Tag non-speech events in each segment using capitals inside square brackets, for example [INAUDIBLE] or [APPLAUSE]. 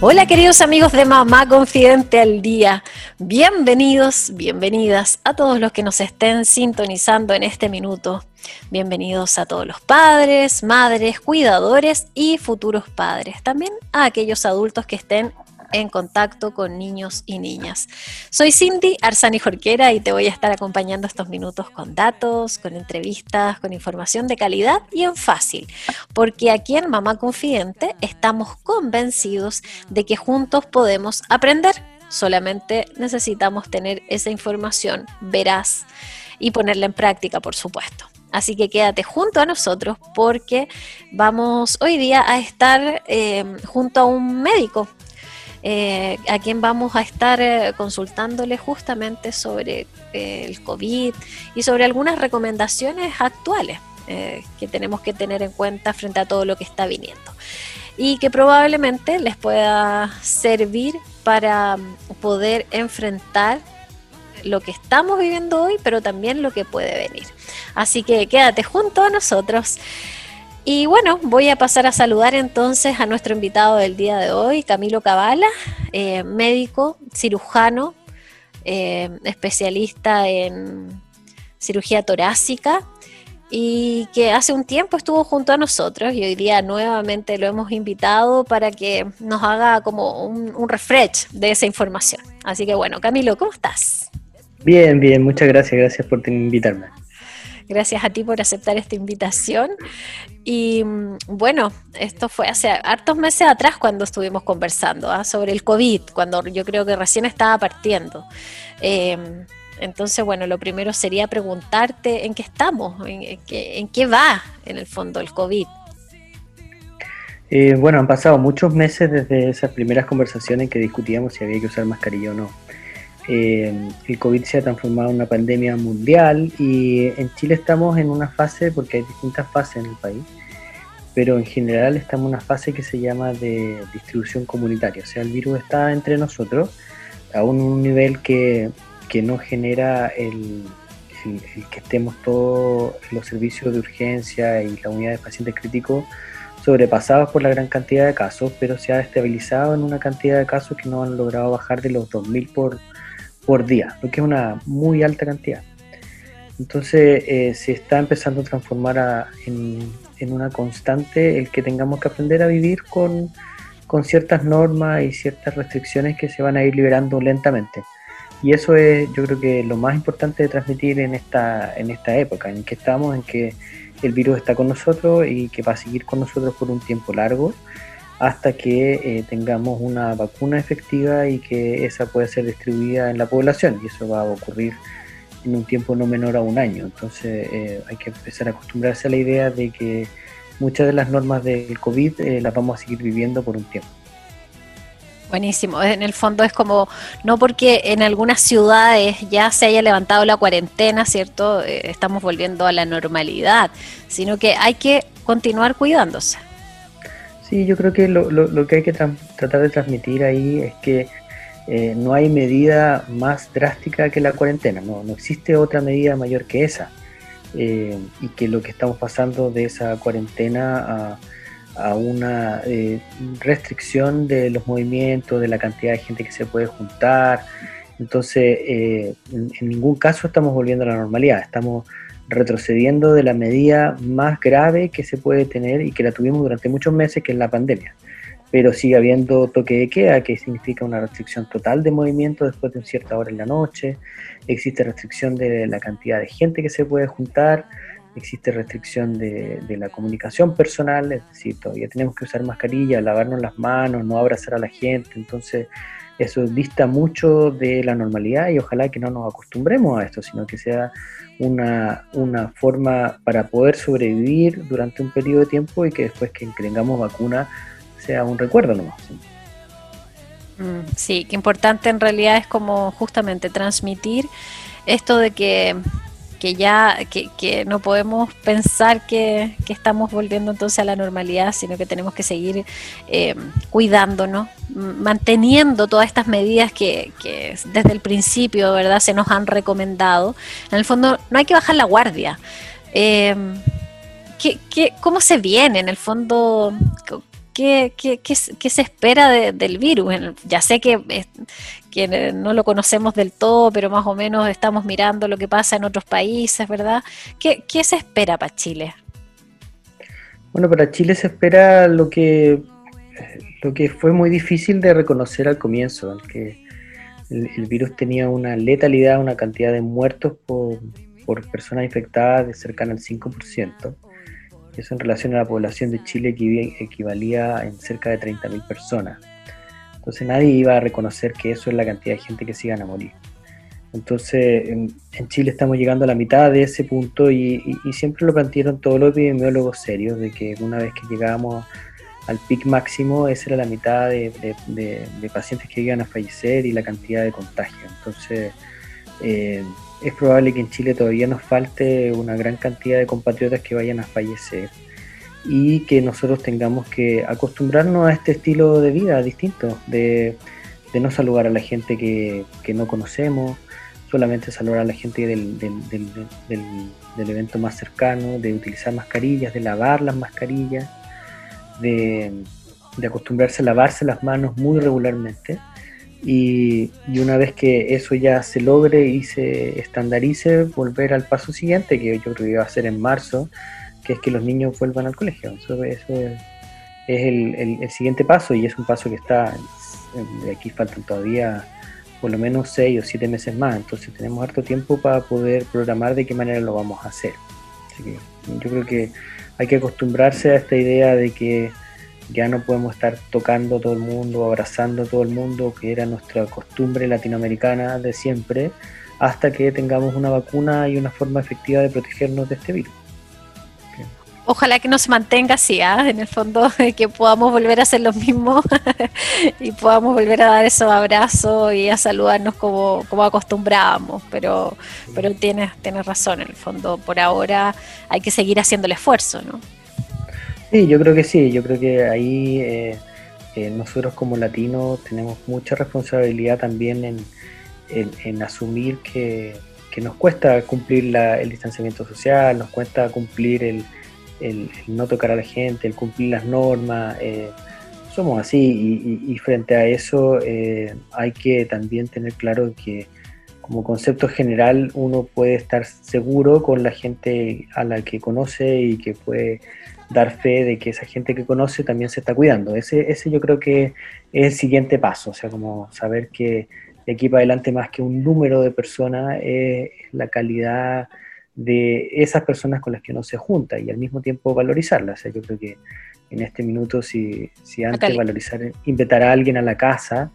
Hola queridos amigos de Mamá Confidente al Día, bienvenidos, bienvenidas a todos los que nos estén sintonizando en este minuto. Bienvenidos a todos los padres, madres, cuidadores y futuros padres. También a aquellos adultos que estén en contacto con niños y niñas. Soy Cindy Arzani Jorquera y te voy a estar acompañando estos minutos con datos, con entrevistas, con información de calidad y en fácil, porque aquí en Mamá Confidente estamos convencidos de que juntos podemos aprender. Solamente necesitamos tener esa información veraz y ponerla en práctica, por supuesto. Así que quédate junto a nosotros porque vamos hoy día a estar eh, junto a un médico eh, a quien vamos a estar eh, consultándole justamente sobre eh, el COVID y sobre algunas recomendaciones actuales que tenemos que tener en cuenta frente a todo lo que está viniendo y que probablemente les pueda servir para mm, poder enfrentar lo que estamos viviendo hoy, pero también lo que puede venir. Así que quédate junto a nosotros. Y bueno, voy a pasar a saludar entonces a nuestro invitado del día de hoy, Camilo Cabala, eh, médico, cirujano, eh, especialista en cirugía torácica y que hace un tiempo estuvo junto a nosotros y hoy día nuevamente lo hemos invitado para que nos haga como un, un refresh de esa información. Así que bueno, Camilo, ¿cómo estás? Bien, bien, muchas gracias, gracias por invitarme. Gracias a ti por aceptar esta invitación. Y mm, bueno, esto fue hace hartos meses atrás cuando estuvimos conversando ¿ah? sobre el COVID, cuando yo creo que recién estaba partiendo. Em, entonces, bueno, lo primero sería preguntarte en qué estamos, en, qué, va en el fondo el COVID. Eh, bueno, han pasado muchos meses desde esas primeras conversaciones que discutíamos si había que usar mascarilla o no. Eh, el COVID se ha transformado en una pandemia mundial y en Chile estamos en una fase, porque hay distintas fases en el país, pero en general estamos en una fase que se llama de distribución comunitaria, o sea, el virus está entre nosotros a un nivel que, no genera el, que estemos todos los servicios de urgencia y la unidad de pacientes críticos sobrepasados por la gran cantidad de casos, pero se ha estabilizado en una cantidad de casos que no han logrado bajar de los 2.000 por, por día, lo que es una muy alta cantidad. Entonces eh, se está empezando a transformar en, una constante el que tengamos que aprender a vivir con, ciertas normas y ciertas restricciones que se van a ir liberando lentamente. Y eso es yo creo que lo más importante de transmitir en esta, en esta época, en que estamos, en que el virus está con nosotros y que va a seguir con nosotros por un tiempo largo hasta que eh, tengamos una vacuna efectiva y que esa pueda ser distribuida en la población y eso va a ocurrir en un tiempo no menor a un año. Entonces eh, hay que empezar a acostumbrarse a la idea de que muchas de las normas del COVID eh, las vamos a seguir viviendo por un tiempo. Buenísimo, en el fondo es como, no porque en algunas ciudades ya se haya levantado la cuarentena, ¿cierto? estamos volviendo a la normalidad, sino que hay que continuar cuidándose. Sí, yo creo que lo, lo, que hay que tratar de transmitir ahí es que eh, no hay medida más drástica que la cuarentena, no, no existe otra medida mayor que esa. Eh, y que lo que estamos pasando de esa cuarentena a, una eh, restricción de los movimientos, de la cantidad de gente que se puede juntar. Entonces, en, en, ningún caso estamos volviendo a la normalidad, estamos retrocediendo de la medida más grave que se puede tener y que la tuvimos durante muchos meses, que es la pandemia. Pero sigue habiendo toque de queda, que significa una restricción total de movimiento después de cierta hora en la noche. Existe restricción de la cantidad de gente que se puede juntar. Existe restricción de, de la comunicación personal, es decir, todavía tenemos que usar mascarilla, lavarnos las manos, no abrazar a la gente. Entonces, eso dista mucho de la normalidad y ojalá que no nos acostumbremos a esto, sino que sea una, una forma para poder sobrevivir durante un periodo de tiempo y que después que tengamos vacuna sea un recuerdo nomás. Mm, sí, qué importante en realidad es como justamente transmitir esto de que, ya que, no podemos pensar que, estamos volviendo entonces a la normalidad, sino que tenemos que seguir eh, cuidándonos, manteniendo todas estas medidas que, desde el principio, ¿verdad?, se nos han recomendado. En el fondo, no hay que bajar la guardia. Eh, cómo se viene en el fondo? ¿Qué, se espera del virus? Ya sé que, que no lo conocemos del todo, pero más o menos estamos mirando lo que pasa en otros países, ¿verdad? ¿Qué, se espera para Chile? Bueno, para Chile se espera lo que, lo que fue muy difícil de reconocer al comienzo, que el, virus tenía una letalidad, una cantidad de muertos por, por personas infectadas de cercana al 5%. Eso en relación a la población de Chile que equivalía en cerca de 30.000 personas. Entonces nadie iba a reconocer que eso es la cantidad de gente que se a morir. Entonces en, Chile estamos llegando a la mitad de ese punto y, siempre lo plantearon todos los epidemiólogos serios de que una vez que llegábamos al pic máximo, esa era la mitad de, pacientes que iban a fallecer y la cantidad de contagios. Entonces, eh, es probable que en Chile todavía nos falte una gran cantidad de compatriotas que vayan a fallecer y que nosotros tengamos que acostumbrarnos a este estilo de vida distinto, de, no saludar a la gente que, no conocemos, solamente saludar a la gente del, evento más cercano, de utilizar mascarillas, de lavar las mascarillas, de acostumbrarse a lavarse las manos muy regularmente y, una vez que eso ya se logre y se estandarice, volver al paso siguiente, que yo creo que va a ser en marzo, que es que los niños vuelvan al colegio. Eso, es, el, siguiente paso y es un paso que está, de aquí faltan todavía por lo menos seis o siete meses más, entonces tenemos harto tiempo para poder programar de qué manera lo vamos a hacer. Así que yo creo que hay que acostumbrarse a esta idea de que ya no podemos estar tocando a todo el mundo, abrazando a todo el mundo, que era nuestra costumbre latinoamericana de siempre, hasta que tengamos una vacuna y una forma efectiva de protegernos de este virus. Ojalá que no se mantenga así, ¿ah? en el fondo, [LAUGHS] que podamos volver a hacer lo mismo [LAUGHS] y podamos volver a dar esos abrazos y a saludarnos como, como acostumbrábamos. Pero, pero tienes, tienes razón, en el fondo, por ahora hay que seguir haciendo el esfuerzo, ¿no? Sí, yo creo que sí, yo creo que ahí eh, eh, nosotros como latinos tenemos mucha responsabilidad también en, asumir que, nos cuesta cumplir el distanciamiento social, nos cuesta cumplir el, no tocar a la gente, el cumplir las normas. Eh, somos así y, frente a eso hay que también tener claro que como concepto general uno puede estar seguro con la gente a la que conoce y que puede dar fe de que esa gente que conoce también se está cuidando. Ese, ese yo creo que es el siguiente paso, o sea, como saber que de aquí para adelante más que un número de personas es la calidad de esas personas con las que uno se junta y al mismo tiempo valorizarlas. O sea, yo creo que en este minuto, si, si antes valorizar, invitar a alguien a la casa,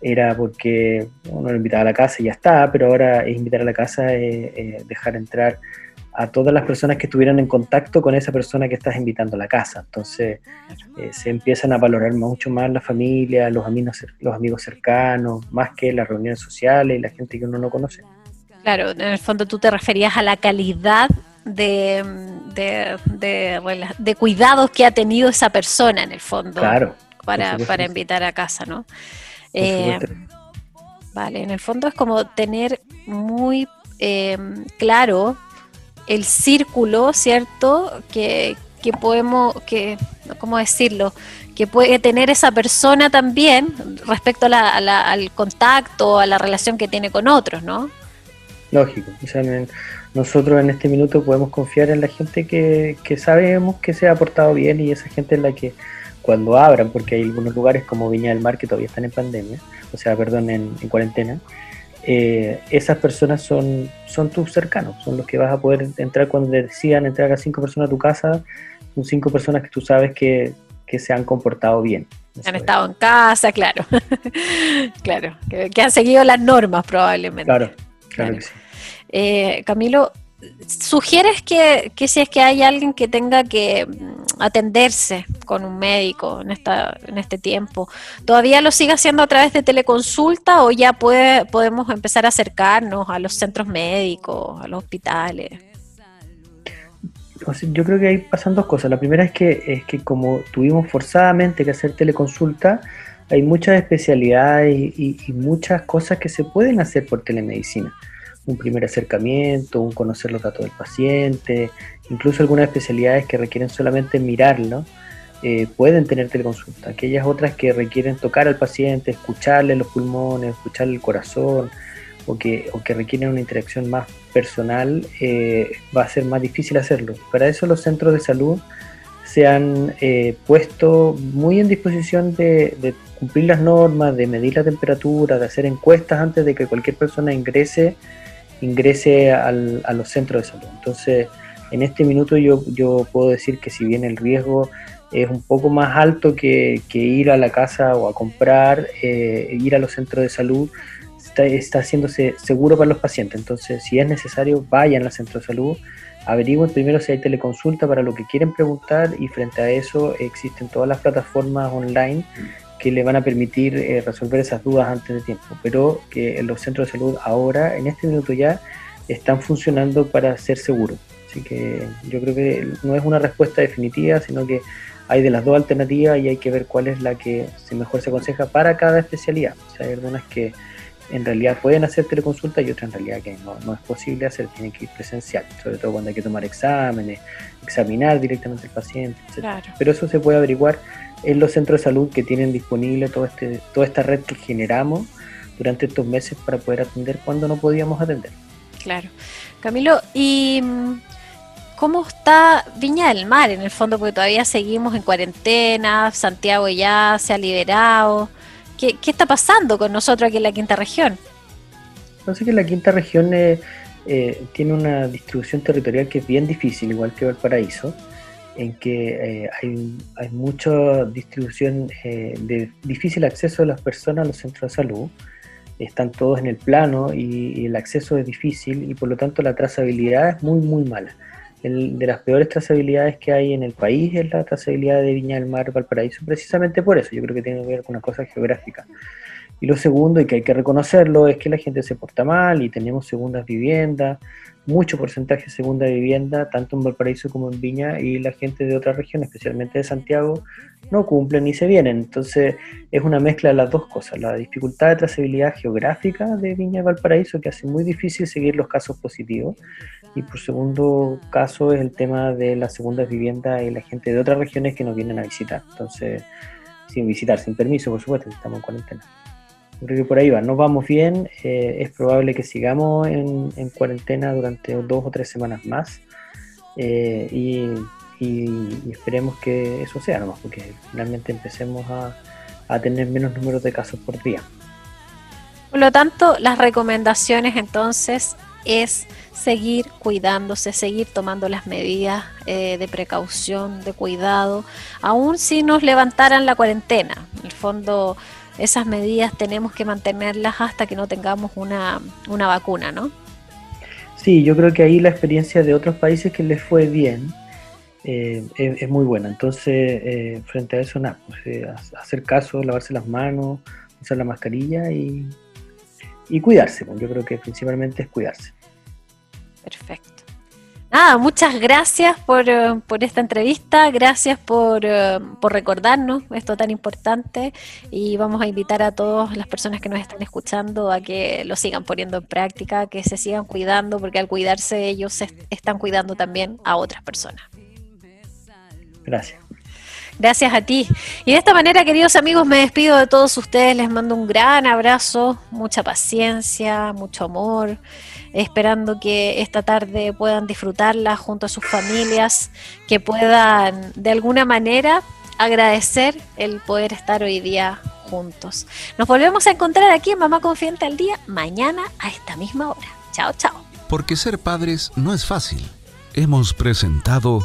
era porque uno lo invitaba a la casa y ya está, pero ahora es invitar a la casa, es, dejar entrar a todas las personas que estuvieran en contacto con esa persona que estás invitando a la casa. Entonces eh, se empiezan a valorar mucho más la familia, los amigos, los amigos cercanos, más que las reuniones sociales y la gente que uno no conoce. Claro, en el fondo tú te referías a la calidad de, de, cuidados que ha tenido esa persona en el fondo. Claro. Para, para invitar a casa, ¿no? Eh, vale, en el fondo es como tener muy eh, claro el círculo, ¿cierto? Que, podemos, que, ¿cómo decirlo? Que puede tener esa persona también respecto al contacto, a la relación que tiene con otros, ¿no? Lógico. O sea, nosotros en este minuto podemos confiar en la gente que, sabemos que se ha portado bien y esa gente es la que cuando abran, porque hay algunos lugares como Viña del Mar que todavía están en pandemia, o sea, perdón, en cuarentena, eh, esas personas son, son tus cercanos, son los que vas a poder entrar cuando decidan entrar a cinco personas a tu casa, son cinco personas que tú sabes que, se han comportado bien. han estado en casa, claro, [LAUGHS] claro, que, han seguido las normas probablemente. Claro, claro, que sí. Eh, Camilo, ¿sugieres que, que, si es que hay alguien que tenga que mm, atenderse con un médico en, esta, en este tiempo, ¿todavía lo sigue haciendo a través de teleconsulta o ya puede, podemos empezar a acercarnos a los centros médicos, a los hospitales? yo creo que ahí pasan dos cosas. La primera es que, es que como tuvimos forzadamente que hacer teleconsulta, hay muchas especialidades y, muchas cosas que se pueden hacer por telemedicina. Un primer acercamiento, un conocer los datos del paciente, incluso algunas especialidades que requieren solamente mirarlo, eh, pueden tener teleconsulta. Aquellas otras que requieren tocar al paciente, escucarle los pulmones, escucharle el corazón, o que, o que requieren una interacción más personal, eh, va a ser más difícil hacerlo. Para eso los centros de salud se han eh, puesto muy en disposición de, cumplir las normas, de medir la temperatura, de hacer encuestas antes de que cualquier persona ingrese, ingrese a los centros de salud. Entonces, en este minuto yo, yo puedo decir que si bien el riesgo es un poco más alto que, ir a la casa o a comprar, eh, ir a los centros de salud, está, haciéndose seguro para los pacientes. Entonces, si es necesario, vayan al centro de salud, averigüen primero si hay teleconsulta para lo que quieren preguntar y frente a eso existen todas las plataformas online que le van a permitir eh, resolver esas dudas antes de tiempo. Pero que los centros de salud ahora, en este minuto ya, están funcionando para ser seguros. Así que yo creo que no es una respuesta definitiva, sino que hay de las dos alternativas y hay que ver cuál es la que mejor se aconseja para cada especialidad. O sea, hay algunas que en realidad pueden hacer teleconsulta y otras en realidad que no, es posible hacer, tienen que ir presencial, sobre todo cuando hay que tomar exámenes, examinar directamente al paciente, etc. Pero eso se puede averiguar en los centros de salud que tienen disponible todo este, toda esta red que generamos durante estos meses para poder atender cuando no podíamos atender. Claro. Camilo, ¿y mm, cómo está Viña del Mar en el fondo? Porque todavía seguimos en cuarentena, Santiago ya se ha liberado. ¿Qué, está pasando con nosotros aquí en la quinta región? Sé que la quinta región eh, eh, tiene una distribución territorial que es bien difícil, igual que Valparaíso, en que eh, hay, hay, mucha distribución de difícil acceso de las personas a los centros de salud. Están todos en el plano y el acceso es difícil y por lo tanto la trazabilidad es muy, muy mala de las peores trazabilidades que hay en el país es la trazabilidad de Viña del Mar, Valparaíso, precisamente por eso. Yo creo que tiene que ver con una cosa geográfica. Y lo segundo, y que hay que reconocerlo, es que la gente se porta mal y tenemos segundas viviendas, mucho porcentaje de segunda vivienda, tanto en Valparaíso como en Viña, y la gente de otras regiones, especialmente de Santiago, no cumplen ni se vienen. Entonces es una mezcla de las dos cosas, la dificultad de trazabilidad geográfica de Viña y Valparaíso, que hace muy difícil seguir los casos positivos, y por segundo caso es el tema de las segundas viviendas y la gente de otras regiones que nos vienen a visitar. Entonces, sin visitar, sin permiso, por supuesto, estamos en cuarentena. Creo por ahí va, no vamos bien, eh, es probable que sigamos en, cuarentena durante dos o tres semanas más eh, y, esperemos que eso sea nomás, porque finalmente empecemos a, a tener menos números de casos por día. Por lo tanto, las recomendaciones entonces es seguir cuidándose, seguir tomando las medidas eh, de precaución, de cuidado, aun si nos levantaran la cuarentena. En el fondo, esas medidas tenemos que mantenerlas hasta que no tengamos una, vacuna, ¿no? Sí, yo creo que ahí la experiencia de otros países que les fue bien eh, es, muy buena. Entonces, eh, frente a eso, nada, pues, hacer caso, lavarse las manos, usar la mascarilla y, y cuidarse. Pues, yo creo que principalmente es cuidarse. Perfecto. Nada, muchas gracias por, eh, esta entrevista, gracias por, eh, por, recordarnos esto tan importante y vamos a invitar a todas las personas que nos están escuchando a que lo sigan poniendo en práctica, que se sigan cuidando, porque al cuidarse ellos se están cuidando también a otras personas. Gracias. Gracias a ti. Y de esta manera, queridos amigos, me despido de todos ustedes, les mando un gran abrazo, mucha paciencia, mucho amor esperando que esta tarde puedan disfrutarla junto a sus familias, que puedan de alguna manera agradecer el poder estar hoy día juntos. Nos volvemos a encontrar aquí en Mamá Confiante al Día mañana a esta misma hora. Chao, chao. Porque ser padres no es fácil. Hemos presentado